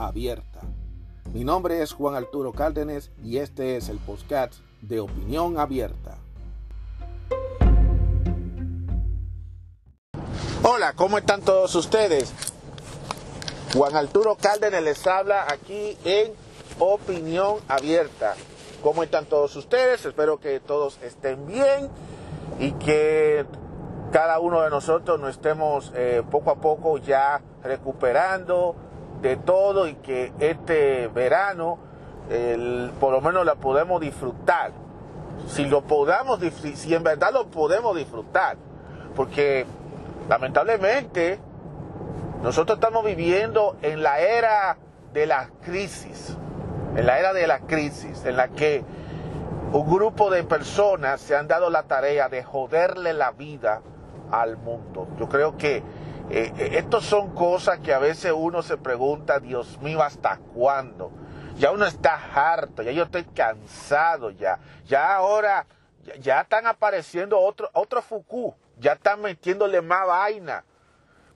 abierta. Mi nombre es Juan Arturo Cárdenas y este es el podcast de Opinión Abierta. Hola, ¿cómo están todos ustedes? Juan Arturo Cárdenas les habla aquí en Opinión Abierta. ¿Cómo están todos ustedes? Espero que todos estén bien y que cada uno de nosotros nos estemos eh, poco a poco ya recuperando de todo y que este verano por lo menos la podemos disfrutar. Si lo podamos, si en verdad lo podemos disfrutar. Porque lamentablemente nosotros estamos viviendo en la era de la crisis. En la era de la crisis, en la que un grupo de personas se han dado la tarea de joderle la vida al mundo. Yo creo que eh, eh, estos son cosas que a veces uno se pregunta, Dios mío, ¿hasta cuándo? Ya uno está harto, ya yo estoy cansado ya. Ya ahora, ya, están apareciendo otro, otro Foucault, ya están metiéndole más vaina.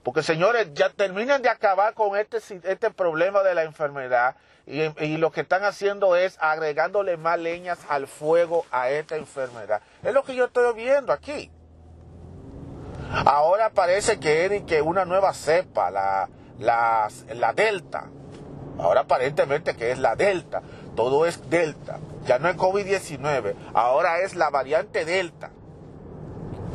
Porque señores, ya terminan de acabar con este, este problema de la enfermedad y, y, lo que están haciendo es agregándole más leñas al fuego a esta enfermedad. Es lo que yo estoy viendo aquí. Ahora parece que es que una nueva cepa, la, la, la Delta. Ahora aparentemente que es la Delta. Todo es Delta. Ya no es COVID-19. Ahora es la variante Delta.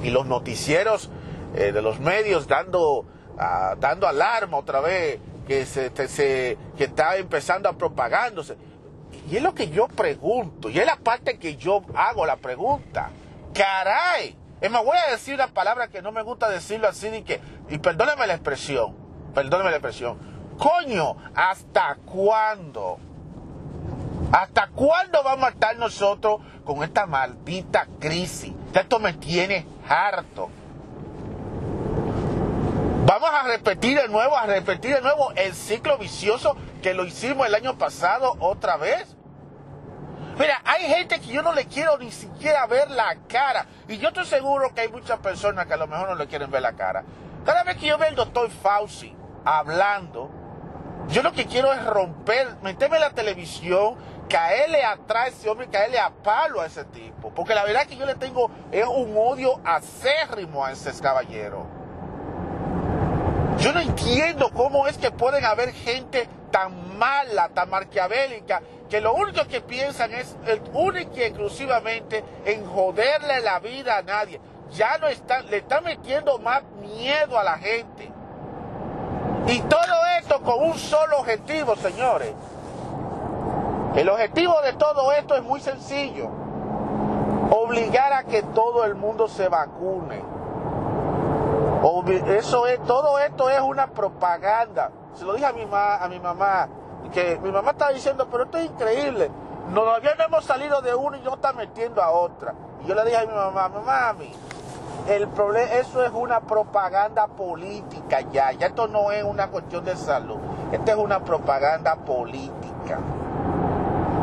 Y los noticieros eh, de los medios dando, ah, dando alarma otra vez que, se, se, que está empezando a propagándose. Y es lo que yo pregunto. Y es la parte que yo hago la pregunta. Caray es más, voy a decir una palabra que no me gusta decirlo así, y que, y perdóneme la expresión, perdóneme la expresión. Coño, ¿hasta cuándo? ¿Hasta cuándo vamos a estar nosotros con esta maldita crisis? Esto me tiene harto. Vamos a repetir de nuevo, a repetir de nuevo el ciclo vicioso que lo hicimos el año pasado otra vez. Mira, hay gente que yo no le quiero ni siquiera ver la cara. Y yo estoy seguro que hay muchas personas que a lo mejor no le quieren ver la cara. Cada vez que yo veo al doctor Fauci hablando, yo lo que quiero es romper, meterme en la televisión, caerle atrás a ese hombre, caerle a palo a ese tipo. Porque la verdad que yo le tengo es un odio acérrimo a ese caballero. Yo no entiendo cómo es que pueden haber gente tan mala, tan maquiavélica, que lo único que piensan es el único y exclusivamente en joderle la vida a nadie. Ya no están, le están metiendo más miedo a la gente. Y todo esto con un solo objetivo, señores. El objetivo de todo esto es muy sencillo. Obligar a que todo el mundo se vacune. Eso es, todo esto es una propaganda. Se lo dije a mi, a mi mamá que mi mamá estaba diciendo, pero esto es increíble. Todavía no hemos salido de uno y yo está metiendo a otra. Y yo le dije a mi mamá, mami, el problema, eso es una propaganda política ya. Ya esto no es una cuestión de salud. Esto es una propaganda política.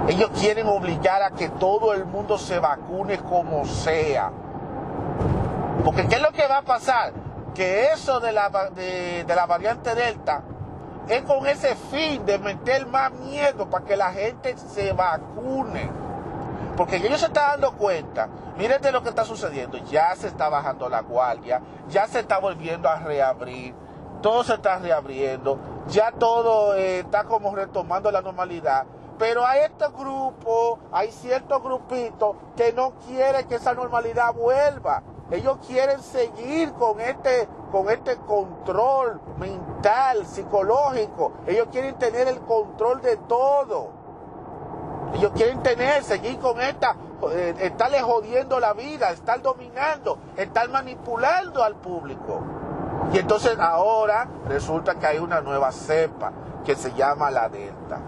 Ellos quieren obligar a que todo el mundo se vacune como sea. Porque ¿qué es lo que va a pasar? Que eso de la, de la variante Delta es con ese fin de meter más miedo para que la gente se vacune. Porque ellos se están dando cuenta, miren de lo que está sucediendo, ya se está bajando la guardia, ya se está volviendo a reabrir, todo se está reabriendo, ya todo eh, está como retomando la normalidad. Pero hay estos grupos, hay ciertos grupitos que no quieren que esa normalidad vuelva. Ellos quieren seguir con este, con este control mental, psicológico. Ellos quieren tener el control de todo. Ellos quieren tener, seguir con esta, eh, estarle jodiendo la vida, estar dominando, estar manipulando al público. Y entonces ahora resulta que hay una nueva cepa que se llama la Delta.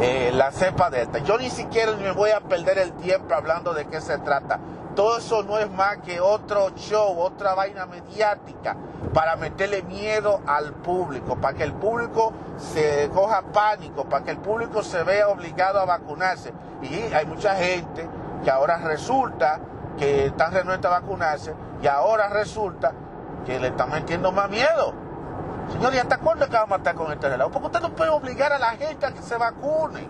Eh, la cepa Delta. Yo ni siquiera me voy a perder el tiempo hablando de qué se trata. Todo eso no es más que otro show, otra vaina mediática para meterle miedo al público, para que el público se coja pánico, para que el público se vea obligado a vacunarse. Y hay mucha gente que ahora resulta que están renuentes a vacunarse y ahora resulta que le están metiendo más miedo. Señor, ¿y hasta cuándo es que vamos a matar con este relajo? Porque usted no puede obligar a la gente a que se vacune.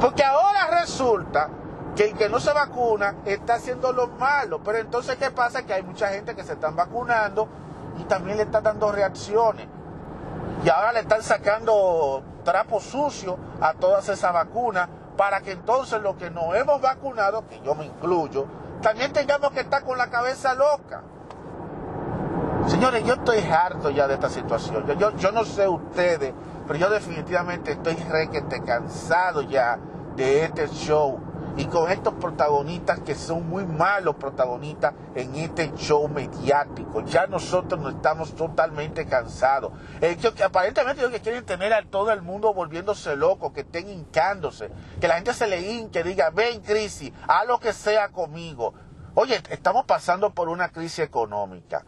Porque ahora resulta que el que no se vacuna está haciendo lo malo. Pero entonces, ¿qué pasa? Que hay mucha gente que se están vacunando y también le están dando reacciones. Y ahora le están sacando trapos sucios a todas esas vacunas para que entonces los que nos hemos vacunado, que yo me incluyo, también tengamos que estar con la cabeza loca. Señores, yo estoy harto ya de esta situación. Yo, yo, yo no sé ustedes, pero yo definitivamente estoy requete cansado ya de este show y con estos protagonistas que son muy malos protagonistas en este show mediático. Ya nosotros no estamos totalmente cansados. Eh, que, aparentemente ellos quieren tener a todo el mundo volviéndose loco, que estén hincándose, que la gente se le hinque, diga, ven crisis, haz lo que sea conmigo. Oye, estamos pasando por una crisis económica,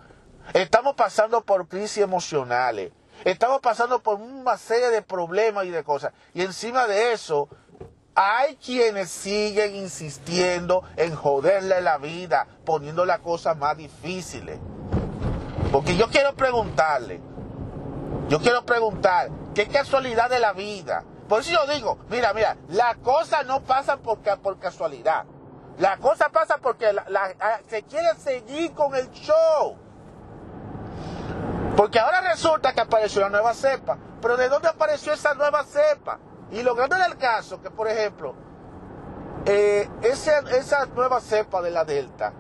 estamos pasando por crisis emocionales, estamos pasando por una serie de problemas y de cosas. Y encima de eso, hay quienes siguen insistiendo en joderle la vida, poniendo las cosas más difíciles. Porque yo quiero preguntarle, yo quiero preguntar, ¿qué casualidad de la vida? Por eso yo digo, mira, mira, la cosa no pasa por, por casualidad. La cosa pasa porque se quiere seguir con el show. Porque ahora resulta que apareció una nueva cepa. Pero ¿de dónde apareció esa nueva cepa? Y lo grande del caso, que por ejemplo, eh, esa nueva cepa de la Delta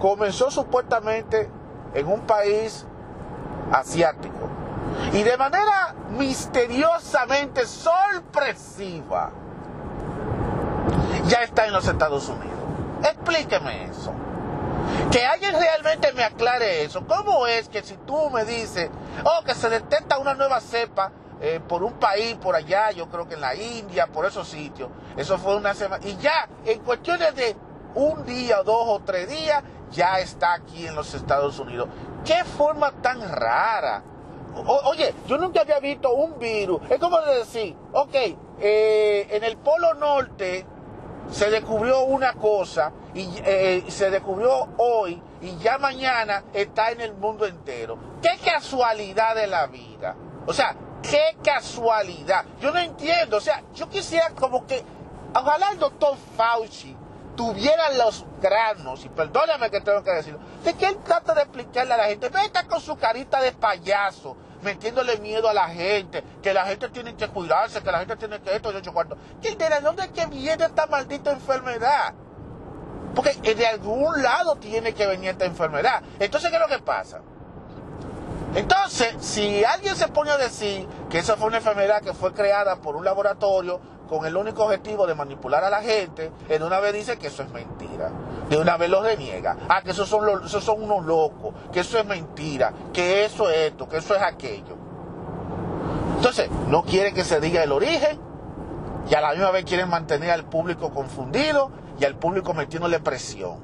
comenzó supuestamente en un país asiático y de manera misteriosamente sorpresiva ya está en los Estados Unidos. Explíqueme eso. Que alguien realmente me aclare eso. ¿Cómo es que si tú me dices, oh, que se detecta una nueva cepa eh, por un país por allá, yo creo que en la India, por esos sitios. Eso fue una semana. Y ya, en cuestiones de un día, dos o tres días, ya está aquí en los Estados Unidos. ¿Qué forma tan rara? oye, yo nunca había visto un virus. Es como decir, ok, eh, en el Polo Norte se descubrió una cosa y eh, se descubrió hoy y ya mañana está en el mundo entero. Qué casualidad de la vida. O sea, Qué casualidad. Yo no entiendo. O sea, yo quisiera como que, ojalá el doctor Fauci tuviera los granos, y perdóname que tengo que decirlo, de que él trata de explicarle a la gente, está con su carita de payaso, metiéndole miedo a la gente, que la gente tiene que cuidarse, que la gente tiene que esto y ocho cuartos. ¿De dónde viene esta maldita enfermedad? Porque de algún lado tiene que venir esta enfermedad. Entonces, ¿qué es lo que pasa? Entonces, si alguien se pone a decir que esa fue una enfermedad que fue creada por un laboratorio con el único objetivo de manipular a la gente, en una vez dice que eso es mentira. De una vez lo deniega. Ah, que esos son, esos son unos locos, que eso es mentira, que eso es esto, que eso es aquello. Entonces, no quiere que se diga el origen y a la misma vez quieren mantener al público confundido y al público metiéndole presión.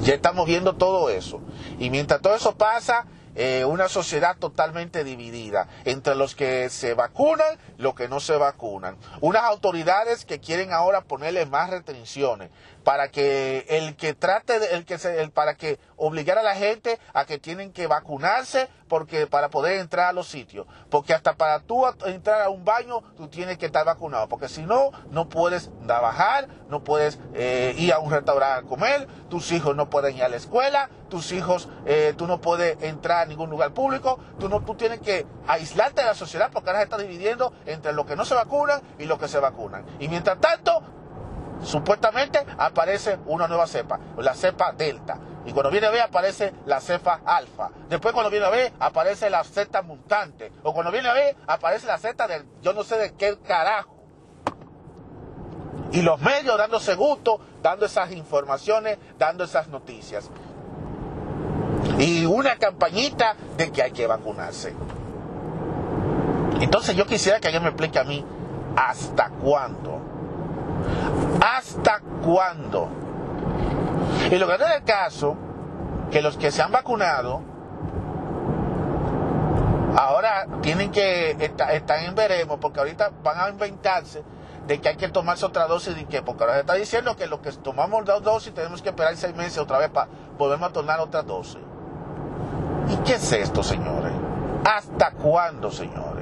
Ya estamos viendo todo eso. Y mientras todo eso pasa, eh, una sociedad totalmente dividida entre los que se vacunan y los que no se vacunan. Unas autoridades que quieren ahora ponerle más restricciones para que el que trate de, el que se, el, para que obligar a la gente a que tienen que vacunarse porque para poder entrar a los sitios porque hasta para tú entrar a un baño tú tienes que estar vacunado porque si no no puedes trabajar no puedes eh, ir a un restaurante a comer tus hijos no pueden ir a la escuela tus hijos eh, tú no puedes entrar a ningún lugar público tú no tú tienes que aislarte de la sociedad porque ahora se está dividiendo entre los que no se vacunan y los que se vacunan y mientras tanto supuestamente aparece una nueva cepa, la cepa delta. Y cuando viene ver aparece la cepa alfa. Después cuando viene ver aparece la zeta mutante. O cuando viene ver aparece la zeta del yo no sé de qué carajo. Y los medios dándose gusto, dando esas informaciones, dando esas noticias. y una campañita de que hay que vacunarse. Entonces yo quisiera que alguien me explique a mí, ¿hasta cuándo? ¿Hasta cuándo? Y lo grande del caso, que los que se han vacunado, ahora tienen que, están en veremos, porque ahorita van a inventarse de que hay que tomarse otra dosis y que, porque ahora se está diciendo que los que tomamos dos dosis tenemos que esperar seis meses otra vez para volver a tomar otra dosis. ¿Y qué es esto, señores? ¿Hasta cuándo, señores?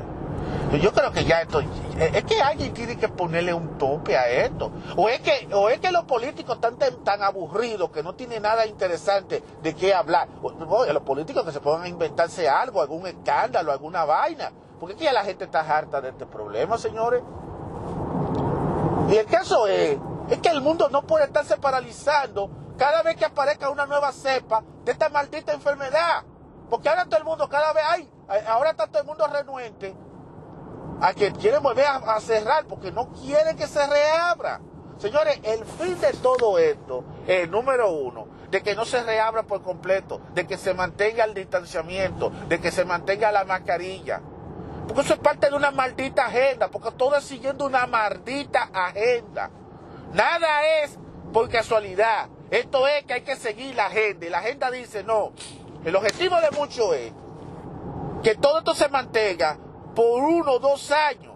Yo creo que ya esto, es que alguien tiene que ponerle un tope a esto. O es que, o es que los políticos están tan, aburridos que no tienen nada interesante de qué hablar. Los políticos que se pongan a inventarse algo, algún escándalo, alguna vaina. Porque aquí ya la gente está harta de este problema, señores. Y el caso es, es que el mundo no puede estarse paralizando cada vez que aparezca una nueva cepa de esta maldita enfermedad. Porque ahora todo el mundo, cada vez hay, ahora está todo el mundo renuente a que quieren volver a, cerrar porque no quieren que se reabra. Señores, el fin de todo esto es, número uno, de que no se reabra por completo, de que se mantenga el distanciamiento, de que se mantenga la mascarilla. Porque eso es parte de una maldita agenda, porque todo es siguiendo una maldita agenda. Nada es por casualidad. Esto es que hay que seguir la agenda. Y la agenda dice, no, el objetivo de muchos es que todo esto se mantenga por uno o dos años.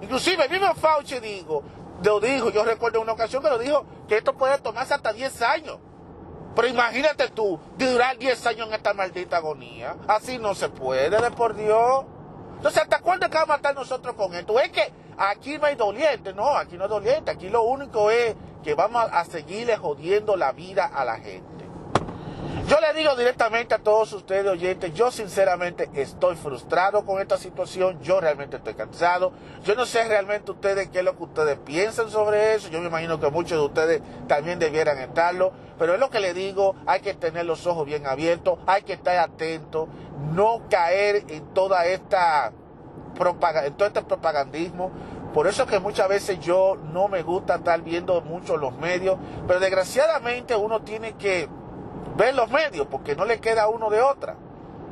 Inclusive mismo Fauci dijo, lo dijo, yo recuerdo una ocasión que lo dijo, que esto puede tomarse hasta 10 años. Pero imagínate tú, durar 10 años en esta maldita agonía. Así no se puede, de por Dios. Entonces, ¿hasta cuándo vamos a matar nosotros con esto? Es que aquí no hay doliente, no, aquí no hay doliente. Aquí lo único es que vamos a seguirle jodiendo la vida a la gente. Yo le digo directamente a todos ustedes oyentes, yo sinceramente estoy frustrado con esta situación, yo realmente estoy cansado, yo no sé realmente ustedes qué es lo que ustedes piensan sobre eso, yo me imagino que muchos de ustedes también debieran estarlo, pero es lo que le digo, hay que tener los ojos bien abiertos, hay que estar atentos, no caer en toda esta propaganda, en todo este propagandismo, por eso que muchas veces yo no me gusta estar viendo mucho los medios, pero desgraciadamente uno tiene que ver los medios, porque no le queda uno de otra.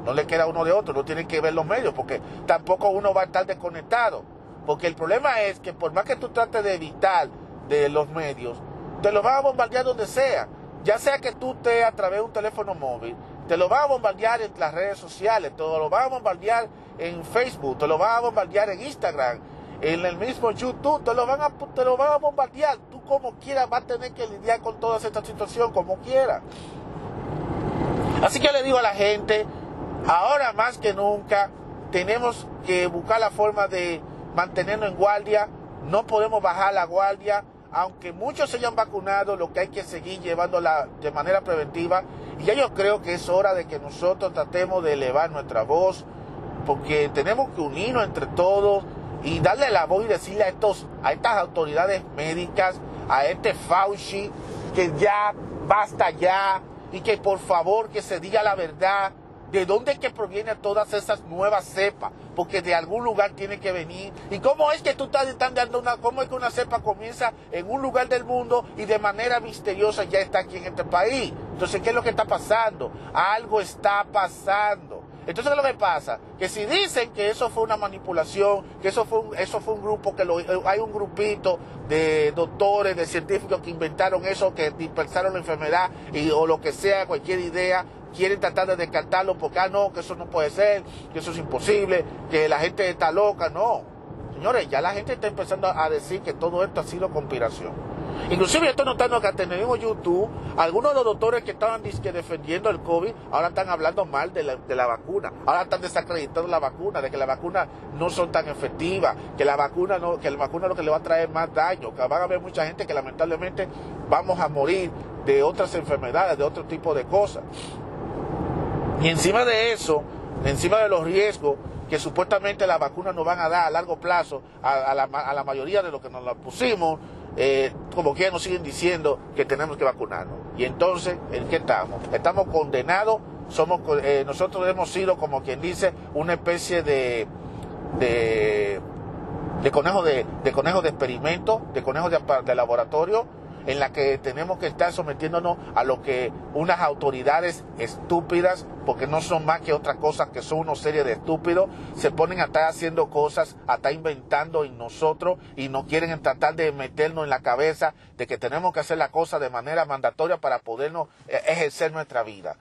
No le queda uno de otro, no tiene que ver los medios, porque tampoco uno va a estar desconectado. Porque el problema es que por más que tú trates de evitar de los medios, te lo van a bombardear donde sea. Ya sea que tú estés a través de un teléfono móvil, te lo van a bombardear en las redes sociales, te lo van a bombardear en Facebook, te lo van a bombardear en Instagram, en el mismo YouTube, te lo van a, te lo van a bombardear. Tú como quieras vas a tener que lidiar con toda esta situación, como quieras. Así que le digo a la gente, ahora más que nunca tenemos que buscar la forma de mantenernos en guardia, no podemos bajar la guardia, aunque muchos se hayan vacunado, lo que hay que seguir llevándola de manera preventiva. Y ya yo creo que es hora de que nosotros tratemos de elevar nuestra voz, porque tenemos que unirnos entre todos y darle la voz y decirle a, estos, a estas autoridades médicas, a este Fauci, que ya basta ya, y que por favor que se diga la verdad de dónde es que provienen todas esas nuevas cepas, porque de algún lugar tiene que venir. ¿Y cómo es que tú estás, dando una, cómo es que una cepa comienza en un lugar del mundo y de manera misteriosa ya está aquí en este país? Entonces, ¿qué es lo que está pasando? Algo está pasando. Entonces, ¿qué es lo que pasa? Que si dicen que eso fue una manipulación, que eso fue un, eso fue un grupo, que lo, hay un grupito de doctores, de científicos que inventaron eso, que dispersaron la enfermedad y, o lo que sea, cualquier idea, quieren tratar de descartarlo porque, ah, no, que eso no puede ser, que eso es imposible, que la gente está loca, no. Señores, ya la gente está empezando a decir que todo esto ha sido conspiración. Inclusive yo estoy notando que tenemos YouTube, algunos de los doctores que estaban defendiendo el COVID, ahora están hablando mal de la, vacuna, ahora están desacreditando la vacuna, de que la vacuna no son tan efectivas, que la vacuna no, que la vacuna lo que le va a traer más daño, que van a haber mucha gente que lamentablemente vamos a morir de otras enfermedades, de otro tipo de cosas. Y encima de eso, encima de los riesgos que supuestamente la vacuna nos van a dar a largo plazo a, la, mayoría de los que nos la pusimos, eh, como que nos siguen diciendo que tenemos que vacunarnos. Y entonces, ¿en qué estamos? Estamos condenados, somos, eh, nosotros hemos sido, como quien dice, una especie de, de, de conejo de, de conejo de experimento, de conejo de, de laboratorio, en la que tenemos que estar sometiéndonos a lo que unas autoridades estúpidas, porque no son más que otra cosa que son una serie de estúpidos, se ponen a estar haciendo cosas, a estar inventando en nosotros y no quieren tratar de meternos en la cabeza de que tenemos que hacer la cosa de manera mandatoria para podernos eh, ejercer nuestra vida.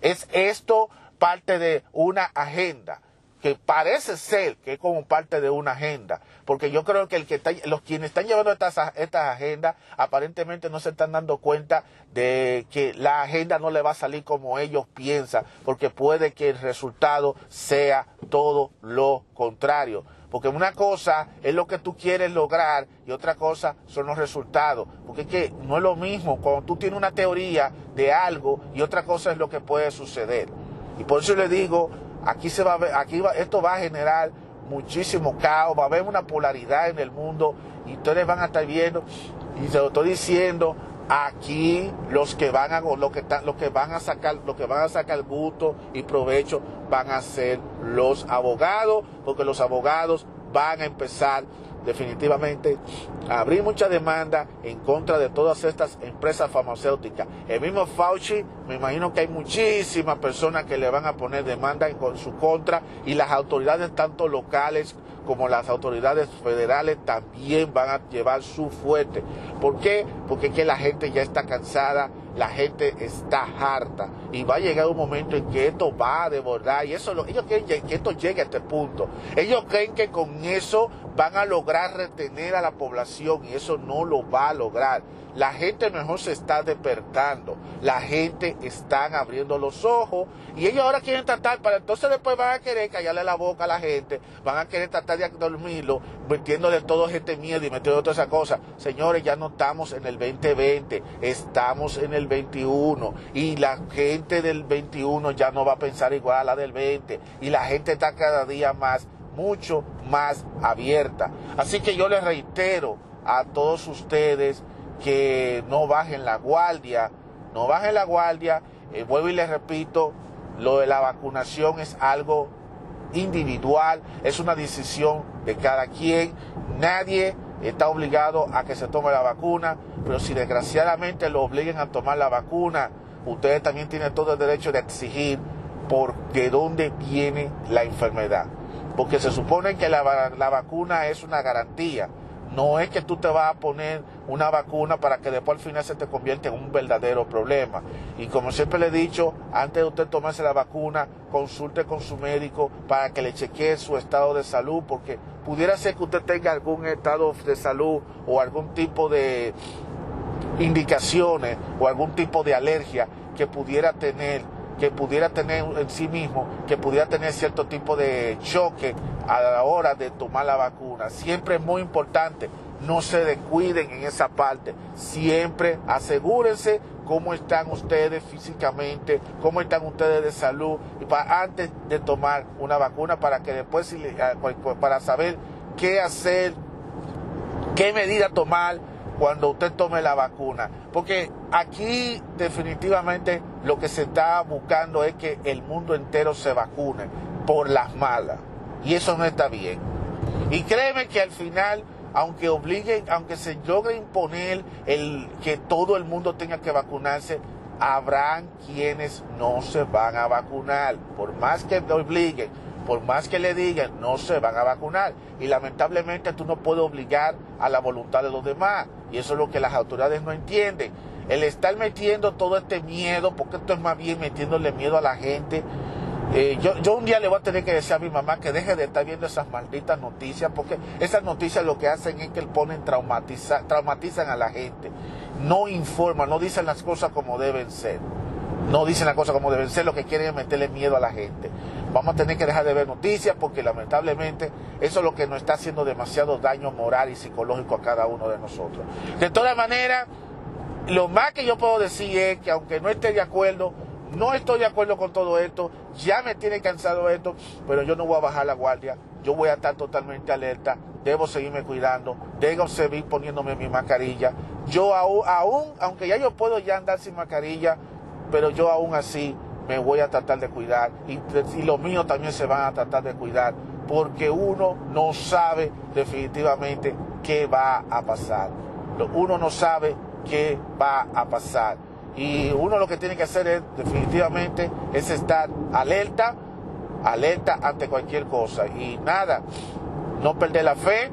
Es esto parte de una agenda que parece ser que es como parte de una agenda, porque yo creo que el que los quienes están llevando estas, estas agendas aparentemente no se están dando cuenta de que la agenda no le va a salir como ellos piensan, porque puede que el resultado sea todo lo contrario. Porque una cosa es lo que tú quieres lograr y otra cosa son los resultados. Porque es que no es lo mismo cuando tú tienes una teoría de algo y otra cosa es lo que puede suceder. Y por eso le digo, Aquí se va a ver, aquí va, esto va a generar muchísimo caos, va a haber una polaridad en el mundo y ustedes van a estar viendo y se lo estoy diciendo aquí los que van a lo que lo que van a sacar lo que van a sacar gusto y provecho van a ser los abogados porque los abogados van a empezar definitivamente abrir mucha demanda en contra de todas estas empresas farmacéuticas. El mismo Fauci, me imagino que hay muchísimas personas que le van a poner demanda en su contra y las autoridades tanto locales como las autoridades federales también van a llevar su fuerte. ¿Por qué? Porque es que la gente ya está cansada, la gente está harta y va a llegar un momento en que esto va a desbordar y eso ellos quieren que esto llegue a este punto. Ellos creen que con eso van a lograr retener a la población y eso no lo va a lograr. La gente mejor se está despertando, la gente está abriendo los ojos. Y ellos ahora quieren tratar, para entonces después van a querer callarle la boca a la gente, van a querer tratar de dormirlo, metiéndole todo este miedo y metiendo todas esas cosas. Señores, ya no estamos en el 2020, estamos en el 21 y la gente del 21 ya no va a pensar igual a la del 20 y la gente está cada día más mucho más abierta. Así que yo les reitero a todos ustedes que no bajen la guardia, no bajen la guardia. Eh, vuelvo y les repito, lo de la vacunación es algo individual, es una decisión de cada quien. Nadie está obligado a que se tome la vacuna, pero si desgraciadamente lo obliguen a tomar la vacuna, ustedes también tienen todo el derecho de exigir por de dónde viene la enfermedad porque se supone que la, vacuna es una garantía. No es que tú te vas a poner una vacuna para que después al final se te convierta en un verdadero problema. Y como siempre le he dicho, antes de usted tomarse la vacuna, consulte con su médico para que le chequee su estado de salud, porque pudiera ser que usted tenga algún estado de salud o algún tipo de indicaciones o algún tipo de alergia que pudiera tener que pudiera tener en sí mismo, que pudiera tener cierto tipo de choque a la hora de tomar la vacuna. Siempre es muy importante, no se descuiden en esa parte. Siempre asegúrense cómo están ustedes físicamente, cómo están ustedes de salud y para, antes de tomar una vacuna para que después para saber qué hacer, qué medida tomar cuando usted tome la vacuna. Porque aquí definitivamente lo que se está buscando es que el mundo entero se vacune por las malas. Y eso no está bien. Y créeme que al final, aunque obligue, aunque se logre imponer el que todo el mundo tenga que vacunarse, habrán quienes no se van a vacunar, por más que obliguen por más que le digan, no se van a vacunar. Y lamentablemente tú no puedes obligar a la voluntad de los demás. Y eso es lo que las autoridades no entienden. El estar metiendo todo este miedo, porque esto es más bien metiéndole miedo a la gente. Eh, yo, yo un día le voy a tener que decir a mi mamá que deje de estar viendo esas malditas noticias, porque esas noticias lo que hacen es que ponen traumatiza, traumatizan a la gente. No informan, no dicen las cosas como deben ser. No dicen las cosas como deben ser, lo que quieren es meterle miedo a la gente vamos a tener que dejar de ver noticias porque lamentablemente eso es lo que nos está haciendo demasiado daño moral y psicológico a cada uno de nosotros. De todas maneras, lo más que yo puedo decir es que aunque no esté de acuerdo, no estoy de acuerdo con todo esto, ya me tiene cansado esto, pero yo no voy a bajar la guardia, yo voy a estar totalmente alerta, debo seguirme cuidando, debo seguir poniéndome mi mascarilla. Yo aún, aunque ya yo puedo ya andar sin mascarilla, pero yo aún así me voy a tratar de cuidar y, y los míos también se van a tratar de cuidar porque uno no sabe definitivamente qué va a pasar. Uno no sabe qué va a pasar. Y uno lo que tiene que hacer es definitivamente es estar alerta, alerta ante cualquier cosa. Y nada, no perder la fe,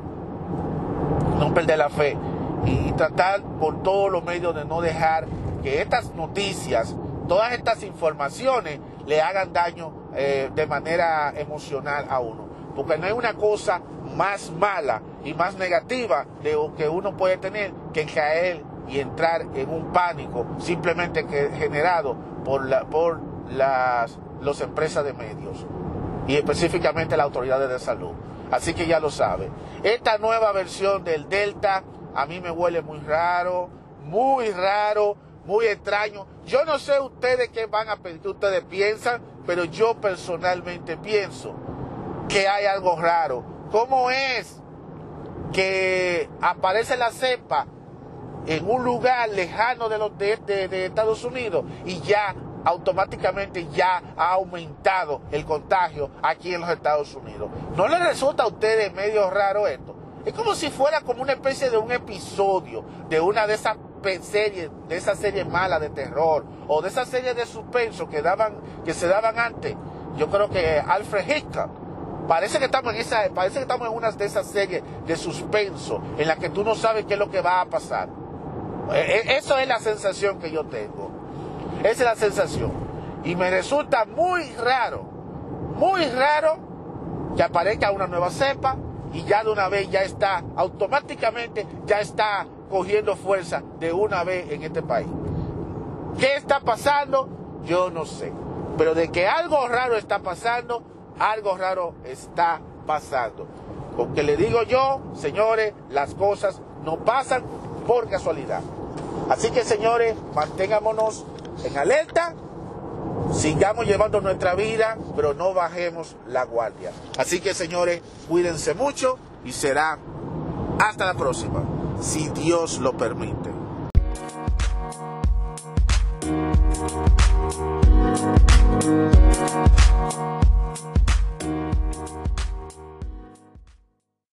no perder la fe. Y tratar por todos los medios de no dejar que estas noticias, todas estas informaciones le hagan daño eh, de manera emocional a uno. Porque no hay una cosa más mala y más negativa de que uno puede tener que caer y entrar en un pánico simplemente que, generado por, la, por las los empresas de medios y específicamente las autoridades de salud. Así que ya lo sabe. Esta nueva versión del Delta a mí me huele muy raro, muy raro, muy extraño. Yo no sé ustedes qué van a qué ustedes piensan, pero yo personalmente pienso que hay algo raro. ¿Cómo es que aparece la cepa en un lugar lejano de, los de, Estados Unidos y ya automáticamente ya ha aumentado el contagio aquí en los Estados Unidos. ¿No les resulta a ustedes medio raro esto? Es como si fuera como una especie de un episodio de una de esas series, de esas series malas de terror o de esas series de suspenso que daban, que se daban antes. Yo creo que Alfred Hitchcock Parece que estamos en esa, parece que estamos en una de esas series de suspenso en la que tú no sabes qué es lo que va a pasar. E, e, eso es la sensación que yo tengo. Esa es la sensación. Y me resulta muy raro, muy raro que aparezca una nueva cepa y ya de una vez ya está, automáticamente ya está cogiendo fuerza de una vez en este país. ¿Qué está pasando? Yo no sé. Pero de que algo raro está pasando, algo raro está pasando. Porque le digo yo, señores, las cosas no pasan por casualidad. Así que, señores, mantengámonos en alerta, sigamos llevando nuestra vida, pero no bajemos la guardia. Así que, señores, cuídense mucho y será hasta la próxima, si Dios lo permite.